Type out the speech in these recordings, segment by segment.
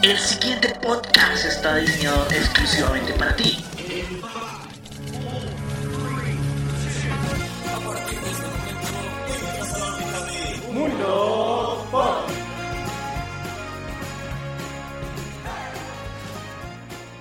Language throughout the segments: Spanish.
El siguiente podcast está diseñado exclusivamente para ti.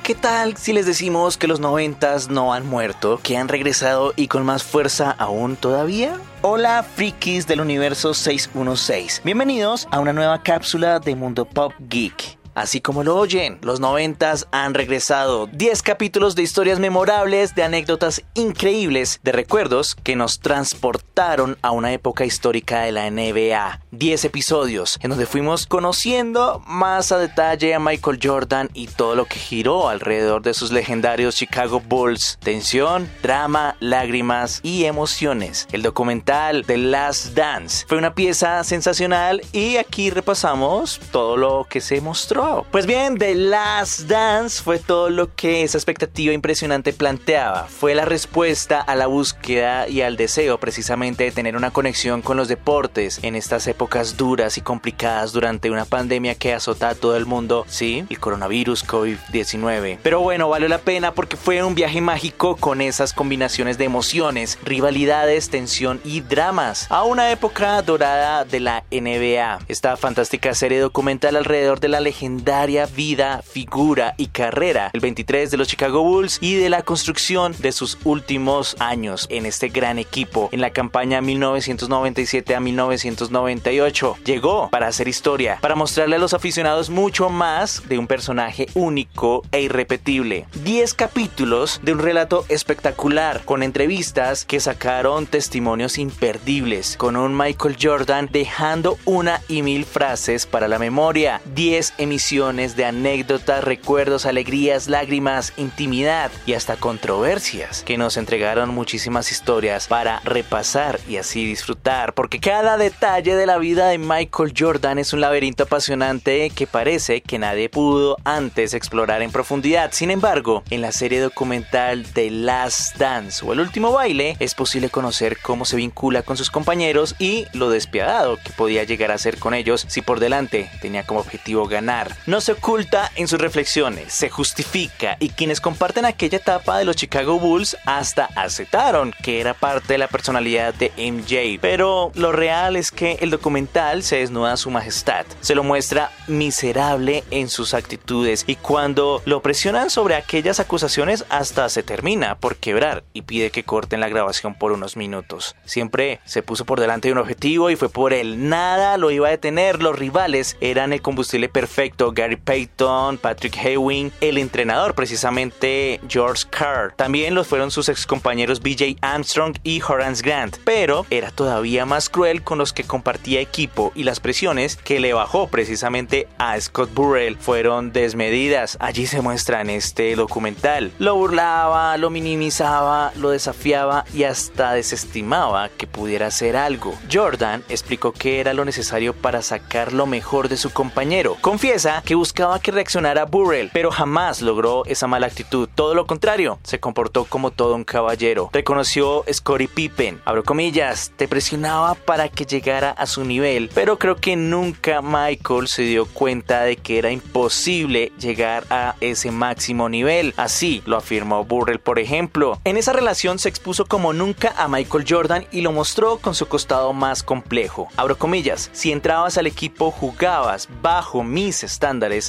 ¿Qué tal si les decimos que los noventas no han muerto, que han regresado y con más fuerza aún todavía? Hola frikis del universo 616. Bienvenidos a una nueva cápsula de Mundo Pop Geek. Así como lo oyen, los noventas han regresado 10 capítulos de historias memorables, de anécdotas increíbles, de recuerdos que nos transportaron a una época histórica de la NBA. 10 episodios en donde fuimos conociendo más a detalle a Michael Jordan y todo lo que giró alrededor de sus legendarios Chicago Bulls. Tensión, drama, lágrimas y emociones. El documental The Last Dance fue una pieza sensacional y aquí repasamos todo lo que se mostró pues bien, The Last Dance fue todo lo que esa expectativa impresionante planteaba. Fue la respuesta a la búsqueda y al deseo precisamente de tener una conexión con los deportes en estas épocas duras y complicadas durante una pandemia que azota a todo el mundo, sí, el coronavirus COVID-19. Pero bueno, vale la pena porque fue un viaje mágico con esas combinaciones de emociones, rivalidades, tensión y dramas a una época dorada de la NBA. Esta fantástica serie documental alrededor de la legendaria legendaria vida, figura y carrera, el 23 de los Chicago Bulls y de la construcción de sus últimos años en este gran equipo en la campaña 1997 a 1998. Llegó para hacer historia, para mostrarle a los aficionados mucho más de un personaje único e irrepetible. 10 capítulos de un relato espectacular con entrevistas que sacaron testimonios imperdibles con un Michael Jordan dejando una y mil frases para la memoria. 10 emisiones de anécdotas, recuerdos, alegrías, lágrimas, intimidad y hasta controversias que nos entregaron muchísimas historias para repasar y así disfrutar, porque cada detalle de la vida de Michael Jordan es un laberinto apasionante que parece que nadie pudo antes explorar en profundidad. Sin embargo, en la serie documental The Last Dance o El último baile es posible conocer cómo se vincula con sus compañeros y lo despiadado que podía llegar a ser con ellos si por delante tenía como objetivo ganar no se oculta en sus reflexiones, se justifica y quienes comparten aquella etapa de los Chicago Bulls hasta aceptaron que era parte de la personalidad de MJ. Pero lo real es que el documental se desnuda a su majestad, se lo muestra miserable en sus actitudes y cuando lo presionan sobre aquellas acusaciones hasta se termina por quebrar y pide que corten la grabación por unos minutos. Siempre se puso por delante de un objetivo y fue por él. Nada lo iba a detener, los rivales eran el combustible perfecto Gary Payton, Patrick Ewing, el entrenador precisamente George Carr. También los fueron sus ex compañeros BJ Armstrong y Horace Grant, pero era todavía más cruel con los que compartía equipo y las presiones que le bajó precisamente a Scott Burrell fueron desmedidas. Allí se muestra en este documental. Lo burlaba, lo minimizaba, lo desafiaba y hasta desestimaba que pudiera hacer algo. Jordan explicó que era lo necesario para sacar lo mejor de su compañero. Confiesa que buscaba que reaccionara Burrell, pero jamás logró esa mala actitud. Todo lo contrario, se comportó como todo un caballero. Reconoció Scottie Pippen, abro comillas, te presionaba para que llegara a su nivel, pero creo que nunca Michael se dio cuenta de que era imposible llegar a ese máximo nivel. Así lo afirmó Burrell, por ejemplo. En esa relación se expuso como nunca a Michael Jordan y lo mostró con su costado más complejo. Abro comillas, si entrabas al equipo jugabas bajo mis estándares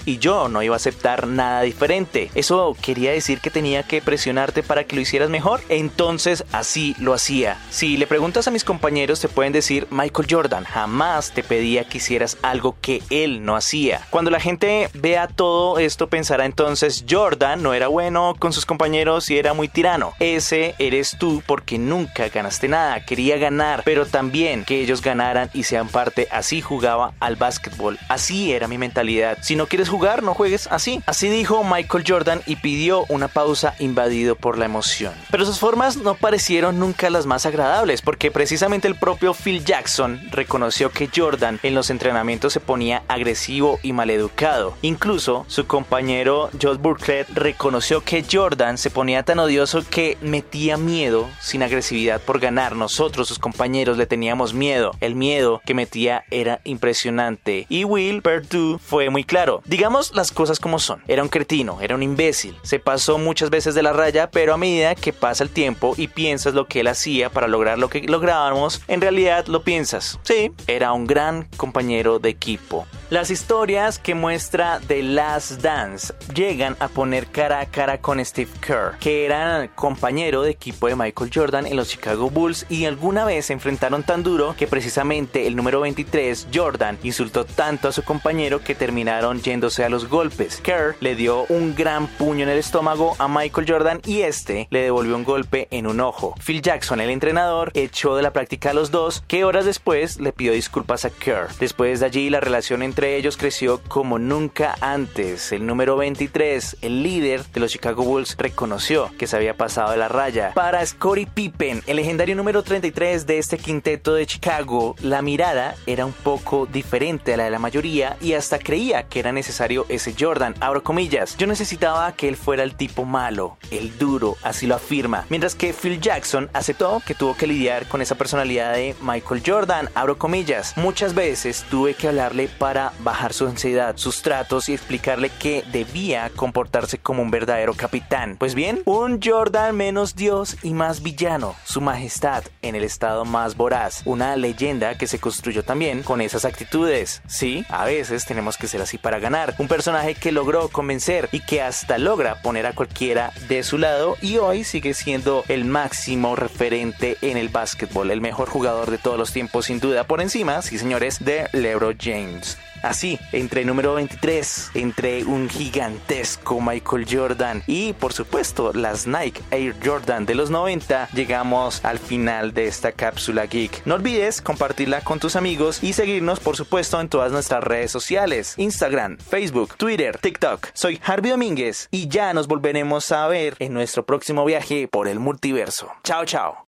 y yo no iba a aceptar nada diferente. Eso quería decir que tenía que presionarte para que lo hicieras mejor. Entonces así lo hacía. Si le preguntas a mis compañeros te pueden decir Michael Jordan jamás te pedía que hicieras algo que él no hacía. Cuando la gente vea todo esto pensará entonces Jordan no era bueno con sus compañeros y era muy tirano. Ese eres tú porque nunca ganaste nada. Quería ganar, pero también que ellos ganaran y sean parte. Así jugaba al básquetbol. Así era mi mentalidad si no quieres jugar, no juegues así. Así dijo Michael Jordan y pidió una pausa invadido por la emoción. Pero sus formas no parecieron nunca las más agradables porque precisamente el propio Phil Jackson reconoció que Jordan en los entrenamientos se ponía agresivo y maleducado. Incluso su compañero Josh Burkett reconoció que Jordan se ponía tan odioso que metía miedo sin agresividad por ganar. Nosotros, sus compañeros, le teníamos miedo. El miedo que metía era impresionante. Y Will Perdue fue muy muy claro. Digamos las cosas como son. Era un cretino, era un imbécil. Se pasó muchas veces de la raya, pero a medida que pasa el tiempo y piensas lo que él hacía para lograr lo que lográbamos, en realidad lo piensas. Sí, era un gran compañero de equipo. Las historias que muestra The Last Dance llegan a poner cara a cara con Steve Kerr, que era compañero de equipo de Michael Jordan en los Chicago Bulls y alguna vez se enfrentaron tan duro que precisamente el número 23, Jordan, insultó tanto a su compañero que terminaron yéndose a los golpes. Kerr le dio un gran puño en el estómago a Michael Jordan y este le devolvió un golpe en un ojo. Phil Jackson, el entrenador, echó de la práctica a los dos, que horas después le pidió disculpas a Kerr. Después de allí la relación entre ellos creció como nunca antes. El número 23, el líder de los Chicago Bulls, reconoció que se había pasado de la raya. Para Scottie Pippen, el legendario número 33 de este quinteto de Chicago, la mirada era un poco diferente a la de la mayoría y hasta creía que era necesario ese Jordan. Abro comillas, yo necesitaba que él fuera el tipo malo, el duro, así lo afirma. Mientras que Phil Jackson aceptó que tuvo que lidiar con esa personalidad de Michael Jordan. Abro comillas, muchas veces tuve que hablarle para bajar su ansiedad, sus tratos y explicarle que debía comportarse como un verdadero capitán. Pues bien, un Jordan menos dios y más villano, su majestad en el estado más voraz, una leyenda que se construyó también con esas actitudes. Sí, a veces tenemos que ser así para ganar. Un personaje que logró convencer y que hasta logra poner a cualquiera de su lado y hoy sigue siendo el máximo referente en el básquetbol, el mejor jugador de todos los tiempos sin duda por encima, sí señores, de LeBron James. Así, entre el número 23, entre un gigantesco Michael Jordan y por supuesto las Nike Air Jordan de los 90, llegamos al final de esta cápsula geek. No olvides compartirla con tus amigos y seguirnos por supuesto en todas nuestras redes sociales, Instagram, Facebook, Twitter, TikTok. Soy Harvey Domínguez y ya nos volveremos a ver en nuestro próximo viaje por el multiverso. Chao, chao.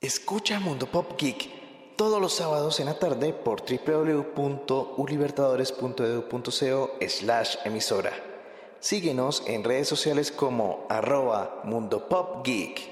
Escucha Mundo Pop Geek todos los sábados en la tarde por www.ulibertadores.edu.co slash emisora. Síguenos en redes sociales como arroba Mundo Pop Geek.